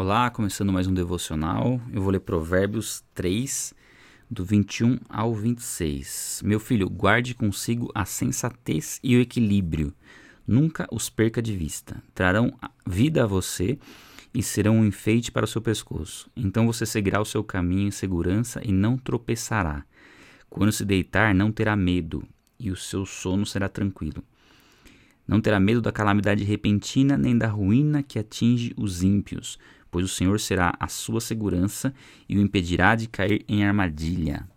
Olá, começando mais um devocional. Eu vou ler Provérbios 3, do 21 ao 26. Meu filho, guarde consigo a sensatez e o equilíbrio. Nunca os perca de vista. Trarão vida a você e serão um enfeite para o seu pescoço. Então você seguirá o seu caminho em segurança e não tropeçará. Quando se deitar, não terá medo, e o seu sono será tranquilo. Não terá medo da calamidade repentina, nem da ruína que atinge os ímpios pois o Senhor será a sua segurança e o impedirá de cair em armadilha.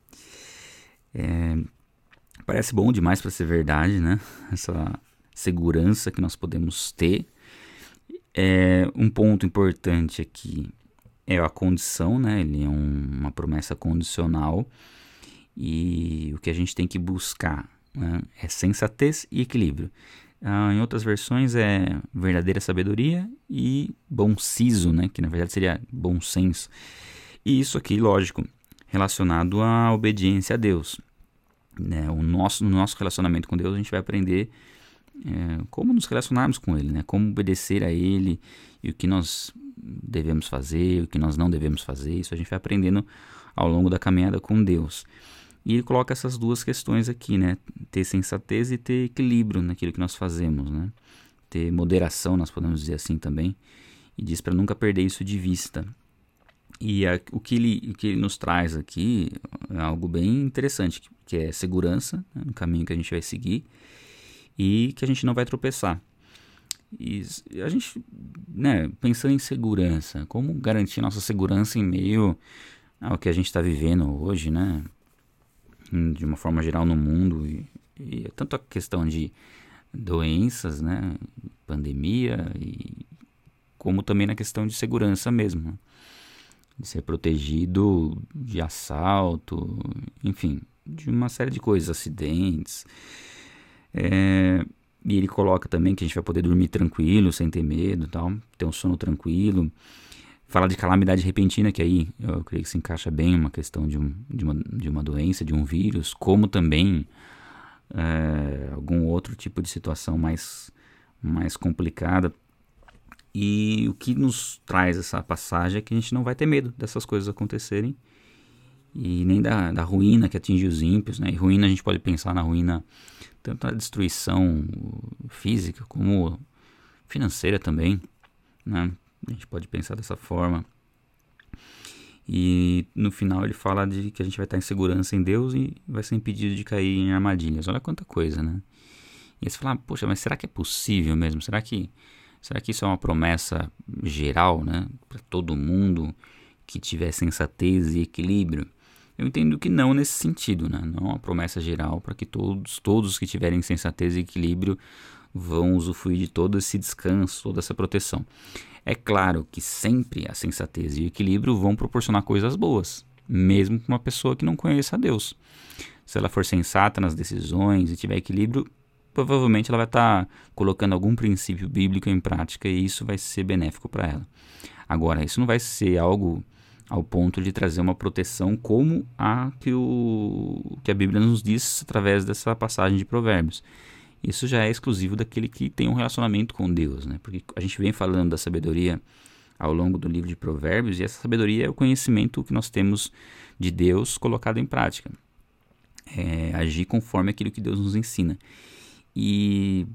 É, parece bom demais para ser verdade, né? Essa segurança que nós podemos ter. É, um ponto importante aqui é a condição, né? Ele é um, uma promessa condicional e o que a gente tem que buscar né? é sensatez e equilíbrio. Ah, em outras versões é verdadeira sabedoria e bom siso, né? que na verdade seria bom senso. E isso aqui, lógico, relacionado à obediência a Deus. Né? O nosso, no nosso relacionamento com Deus, a gente vai aprender é, como nos relacionarmos com Ele, né? como obedecer a Ele e o que nós devemos fazer, o que nós não devemos fazer. Isso a gente vai aprendendo ao longo da caminhada com Deus. E ele coloca essas duas questões aqui, né? Ter sensatez e ter equilíbrio naquilo que nós fazemos, né? Ter moderação, nós podemos dizer assim também. E diz para nunca perder isso de vista. E a, o, que ele, o que ele nos traz aqui é algo bem interessante, que é segurança né, no caminho que a gente vai seguir e que a gente não vai tropeçar. E a gente, né, pensando em segurança, como garantir nossa segurança em meio ao que a gente está vivendo hoje, né? De uma forma geral no mundo e, e tanto a questão de doenças, né, pandemia e como também na questão de segurança mesmo, né? de ser protegido de assalto, enfim, de uma série de coisas, acidentes. É, e ele coloca também que a gente vai poder dormir tranquilo, sem ter medo, tal, ter um sono tranquilo. Fala de calamidade repentina, que aí eu creio que se encaixa bem uma questão de, um, de, uma, de uma doença, de um vírus, como também é, algum outro tipo de situação mais, mais complicada. E o que nos traz essa passagem é que a gente não vai ter medo dessas coisas acontecerem e nem da, da ruína que atinge os ímpios. Né? E ruína a gente pode pensar na ruína tanto na destruição física como financeira também. Né? A gente pode pensar dessa forma. E no final ele fala de que a gente vai estar em segurança em Deus e vai ser impedido de cair em armadilhas. Olha quanta coisa, né? E você fala, poxa, mas será que é possível mesmo? Será que, será que isso é uma promessa geral, né? Para todo mundo que tiver sensatez e equilíbrio? Eu entendo que não nesse sentido, né? Não é uma promessa geral para que todos, todos que tiverem sensatez e equilíbrio vão usufruir de todo esse descanso, toda essa proteção. É claro que sempre a sensatez e o equilíbrio vão proporcionar coisas boas, mesmo para uma pessoa que não conheça a Deus. Se ela for sensata nas decisões e tiver equilíbrio, provavelmente ela vai estar tá colocando algum princípio bíblico em prática e isso vai ser benéfico para ela. Agora, isso não vai ser algo ao ponto de trazer uma proteção como a que, o, que a Bíblia nos diz através dessa passagem de Provérbios. Isso já é exclusivo daquele que tem um relacionamento com Deus, né? Porque a gente vem falando da sabedoria ao longo do livro de Provérbios e essa sabedoria é o conhecimento que nós temos de Deus colocado em prática. É agir conforme aquilo que Deus nos ensina. E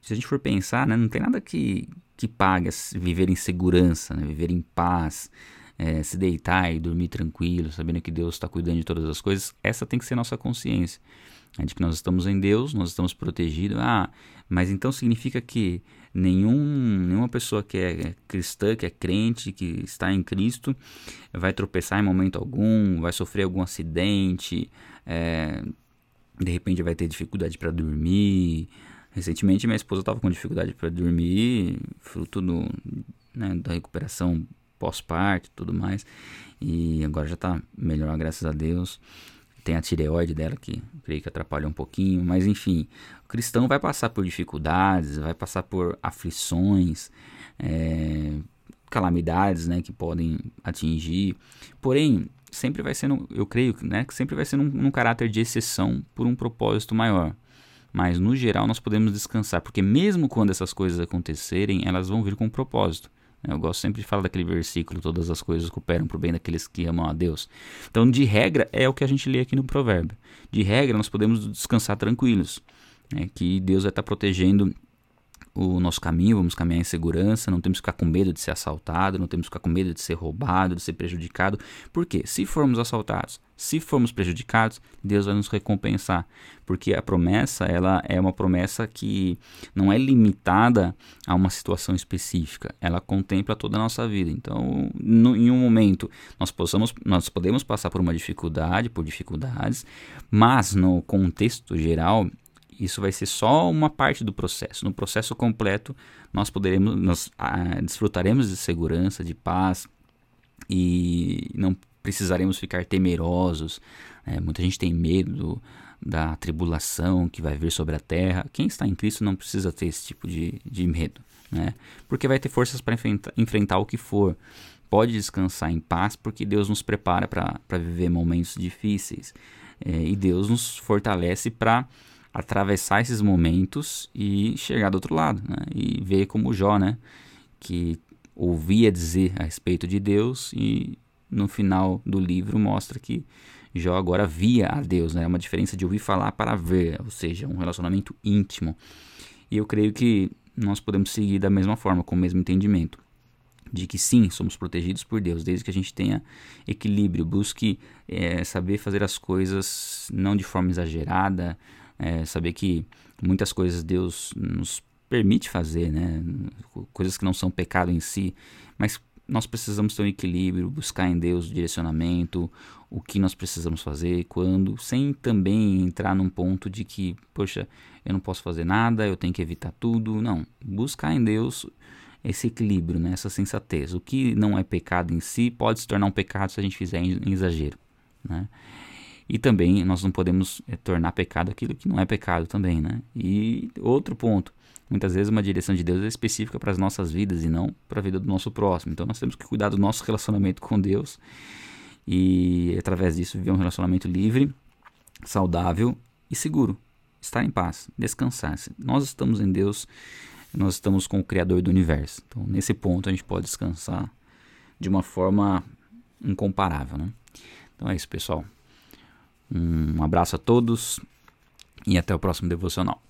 se a gente for pensar, né, não tem nada que, que pague viver em segurança, né, viver em paz, é, se deitar e dormir tranquilo, sabendo que Deus está cuidando de todas as coisas. Essa tem que ser nossa consciência é de que nós estamos em Deus, nós estamos protegidos. Ah, mas então significa que nenhum, nenhuma pessoa que é cristã, que é crente, que está em Cristo, vai tropeçar em momento algum, vai sofrer algum acidente, é, de repente vai ter dificuldade para dormir. Recentemente minha esposa estava com dificuldade para dormir, fruto do, né, da recuperação pós-parto tudo mais. E agora já está melhor, graças a Deus. Tem a tireoide dela que creio que atrapalha um pouquinho, mas enfim, o cristão vai passar por dificuldades, vai passar por aflições, é, calamidades, né, que podem atingir. Porém, sempre vai ser, eu creio, né, que sempre vai ser num caráter de exceção por um propósito maior. Mas no geral nós podemos descansar, porque mesmo quando essas coisas acontecerem, elas vão vir com um propósito. Eu gosto sempre de falar daquele versículo: todas as coisas cooperam para o bem daqueles que amam a Deus. Então, de regra, é o que a gente lê aqui no provérbio. De regra, nós podemos descansar tranquilos, né? que Deus vai estar protegendo o nosso caminho, vamos caminhar em segurança, não temos que ficar com medo de ser assaltado, não temos que ficar com medo de ser roubado, de ser prejudicado. Porque se formos assaltados, se formos prejudicados, Deus vai nos recompensar, porque a promessa, ela é uma promessa que não é limitada a uma situação específica, ela contempla toda a nossa vida. Então, no, em um momento, nós possamos nós podemos passar por uma dificuldade, por dificuldades, mas no contexto geral, isso vai ser só uma parte do processo. No processo completo, nós poderemos, nós ah, desfrutaremos de segurança, de paz e não precisaremos ficar temerosos. É, muita gente tem medo da tribulação que vai vir sobre a terra. Quem está em Cristo não precisa ter esse tipo de, de medo, né? Porque vai ter forças para enfrentar, enfrentar o que for. Pode descansar em paz, porque Deus nos prepara para viver momentos difíceis. É, e Deus nos fortalece para atravessar esses momentos e chegar do outro lado, né? E ver como Jó, né? Que ouvia dizer a respeito de Deus e no final do livro mostra que Jó agora via a Deus, né? É uma diferença de ouvir falar para ver, ou seja, um relacionamento íntimo. E eu creio que nós podemos seguir da mesma forma, com o mesmo entendimento. De que sim, somos protegidos por Deus, desde que a gente tenha equilíbrio, busque é, saber fazer as coisas não de forma exagerada, é, saber que muitas coisas Deus nos permite fazer, né? Coisas que não são pecado em si, mas nós precisamos ter um equilíbrio, buscar em Deus o direcionamento, o que nós precisamos fazer, quando, sem também entrar num ponto de que, poxa, eu não posso fazer nada, eu tenho que evitar tudo. Não, buscar em Deus esse equilíbrio, né? essa sensatez. O que não é pecado em si pode se tornar um pecado se a gente fizer em, exagero. Né? E também nós não podemos é, tornar pecado aquilo que não é pecado também, né? E outro ponto, muitas vezes uma direção de Deus é específica para as nossas vidas e não para a vida do nosso próximo. Então nós temos que cuidar do nosso relacionamento com Deus e através disso viver um relacionamento livre, saudável e seguro. Estar em paz, descansar. Nós estamos em Deus, nós estamos com o Criador do universo. Então nesse ponto a gente pode descansar de uma forma incomparável, né? Então é isso, pessoal. Um abraço a todos e até o próximo devocional.